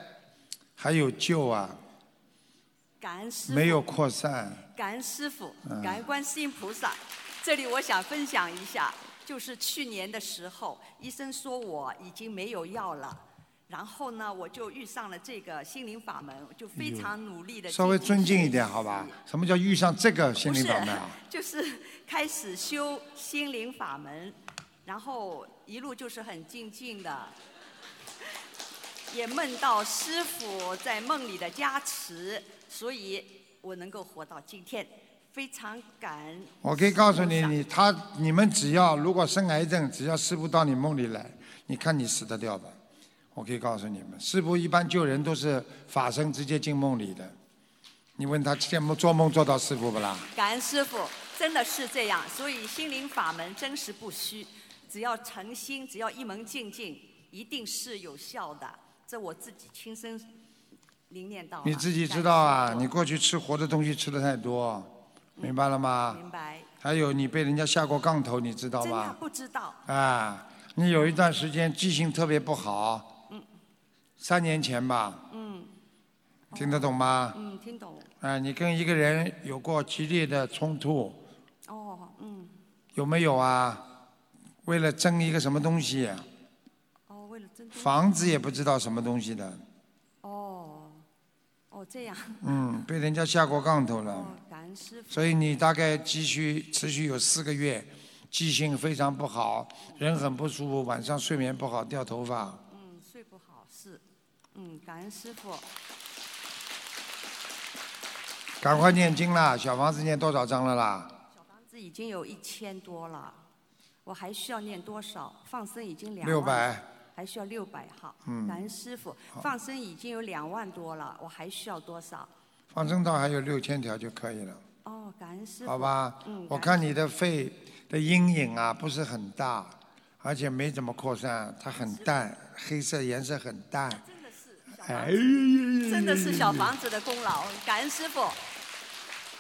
还有救啊，感恩师傅。没有扩散。感恩师傅，嗯感恩观世音菩萨。这里我想分享一下，就是去年的时候，医生说我已经没有药了，然后呢，我就遇上了这个心灵法门，我就非常努力的。稍微尊敬一点，好吧？什么叫遇上这个心灵法门啊？就是开始修心灵法门，然后一路就是很静静的，也梦到师傅在梦里的加持，所以我能够活到今天，非常感恩。我可以告诉你，你他你们只要如果生癌症，只要师傅到你梦里来，你看你死得掉吧？我可以告诉你们，师傅一般救人都是法身直接进梦里的。你问他见梦做梦做到师傅不啦？感恩师傅，真的是这样，所以心灵法门真实不虚，只要诚心，只要一门精进，一定是有效的。这我自己亲身你自己知道啊，你过去吃活的东西吃的太多，明白了吗？明白？还有你被人家下过杠头，你知道真的？不知道。啊，你有一段时间记性特别不好，嗯三年前吧，嗯听得懂吗？嗯，听懂。啊，你跟一个人有过激烈的冲突，哦，嗯，有没有啊？为了争一个什么东西，哦，为了争房子也不知道什么东西的，哦，哦，这样。嗯，被人家下过杠头了。哦，感恩师傅。所以你大概继续持续有四个月，记性非常不好，人很不舒服，晚上睡眠不好，掉头发。嗯，睡不好是，嗯，感恩师傅。赶快念经啦！小房子念多少章了啦？小房子已经有一千多了，我还需要念多少？放生已经两六百，还需要六百哈。嗯感恩师傅，放生已经有两万多了，我还需要多少？放生到还有六千条就可以了，哦，感恩师傅。好吧？嗯，我看你的肺的阴影啊不是很大，而且没怎么扩散，它很淡，黑色颜色很淡。真的是哎真的是小房子的功劳，感恩师傅。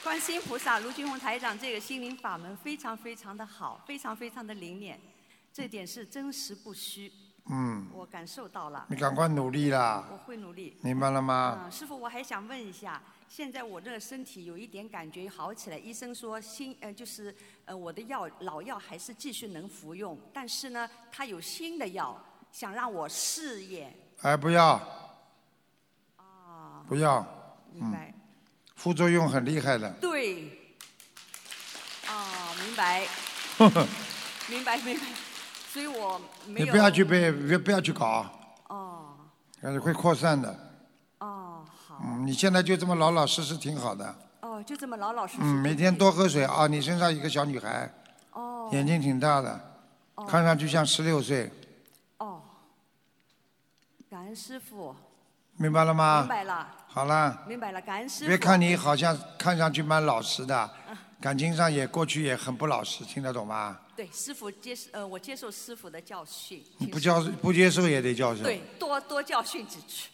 观世音菩萨、卢俊红台长这个心灵法门非常非常的好，非常非常的灵验，这点是真实不虚。嗯，我感受到了。你赶快努力啦我会努力。明白了吗嗯，师傅，我还想问一下，现在我这个身体有一点感觉好起来，医生说新呃就是呃我的药老药还是继续能服用，但是呢，他有新的药想让我试验。哎，不要，啊，不要，嗯，明白。副作用很厉害的。对。哦，明白，明白，明白。所以我没有。你不要去被，别不要去搞，哦呃会扩散的。哦好。嗯，你现在就这么老老实实挺好的。哦，就这么老老实实。嗯，每天多喝水啊！你身上一个小女孩，哦。眼睛挺大的，看上去像十六岁，哦。感恩师傅。明白了吗？明白了。好了，明白了，感恩师傅。别看你好像看上去蛮老实的，感情上也过去也很不老实，听得懂吗？对，师傅接受呃，我接受师傅的教训。你不教不接受也得教训。对，多多教训几句，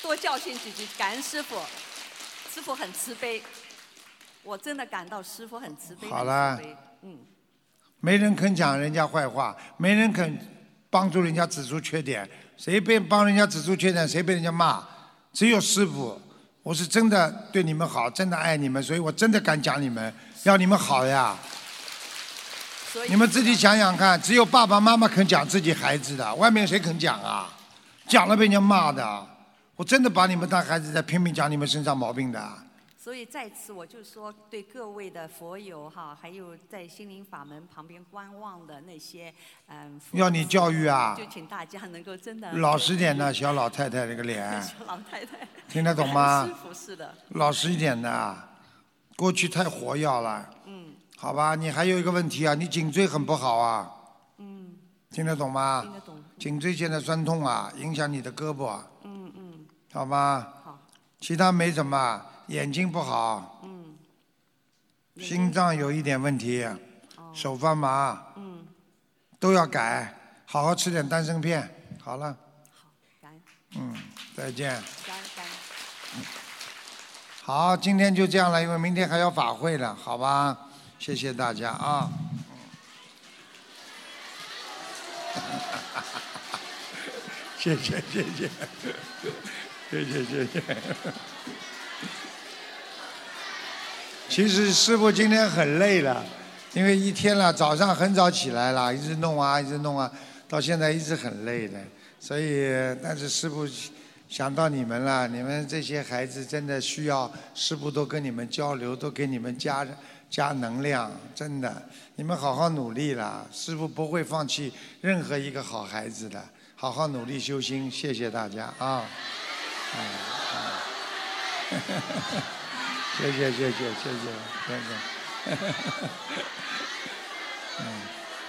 多教训几句，感恩师傅，师傅很慈悲，我真的感到师傅很慈悲。好了嗯，没人肯讲人家坏话，没人肯帮助人家指出缺点，谁被帮人家指出缺点，谁被人家骂，只有师傅。我是真的对你们好，真的爱你们，所以我真的敢讲你们，要你们好呀。你们自己想想看，只有爸爸妈妈肯讲自己孩子的，外面谁肯讲啊？讲了被人家骂的。我真的把你们当孩子在拼命讲你们身上毛病的。所以在此我就说，对各位的佛友哈，还有在心灵法门旁边观望的那些嗯，要你教育啊就请大家能够真的老实点的小老太太这个脸，小老太太，听得懂吗 师傅是的，老实一点的。过去太活跃了，嗯好吧？你还有一个问题啊，你颈椎很不好啊，嗯听得懂吗？听得懂颈椎现在酸痛啊，影响你的胳膊啊，嗯嗯好吧？好。其他没什么，眼睛不好，嗯心脏有一点问题，手发麻，嗯都要改。好好吃点丹参片。好了，感恩嗯，再见。感恩感恩。好，今天就这样了，因为明天还要法会了，好吧？谢谢大家啊。谢 谢谢谢，谢谢谢谢。其实师傅今天很累了，因为一天了，早上很早起来了，一直弄啊，一直弄啊，到现在一直很累的。所以，但是师傅想到你们了，你们这些孩子真的需要师傅多跟你们交流，多给你们加加能量，真的，你们好好努力了，师傅不会放弃任何一个好孩子的，好好努力修心，谢谢大家啊，嗯嗯，谢谢谢谢谢谢谢谢，嗯，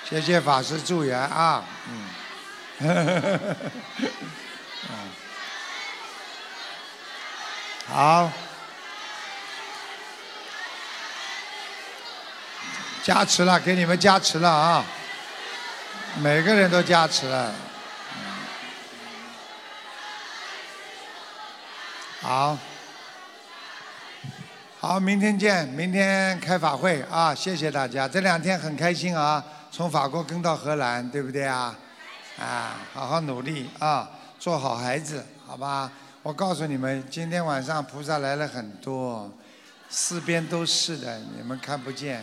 谢谢法师助缘啊，嗯。嗯，好，加持了，给你们加持了啊！每个人都加持了。好，好，明天见，明天开法会啊！谢谢大家，这两天很开心啊，从法国跟到荷兰，对不对啊？啊，好好努力啊，做好孩子，好吧？我告诉你们，今天晚上菩萨来了很多，四边都是的，你们看不见，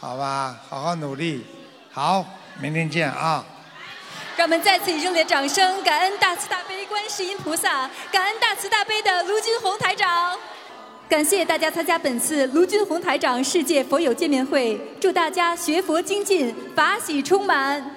好吧？好好努力，好，明天见啊！让我们再次以热烈掌声，感恩大慈大悲观世音菩萨，感恩大慈大悲的卢军红台长。感谢大家参加本次卢军红台长世界佛友见面会，祝大家学佛精进，法喜充满。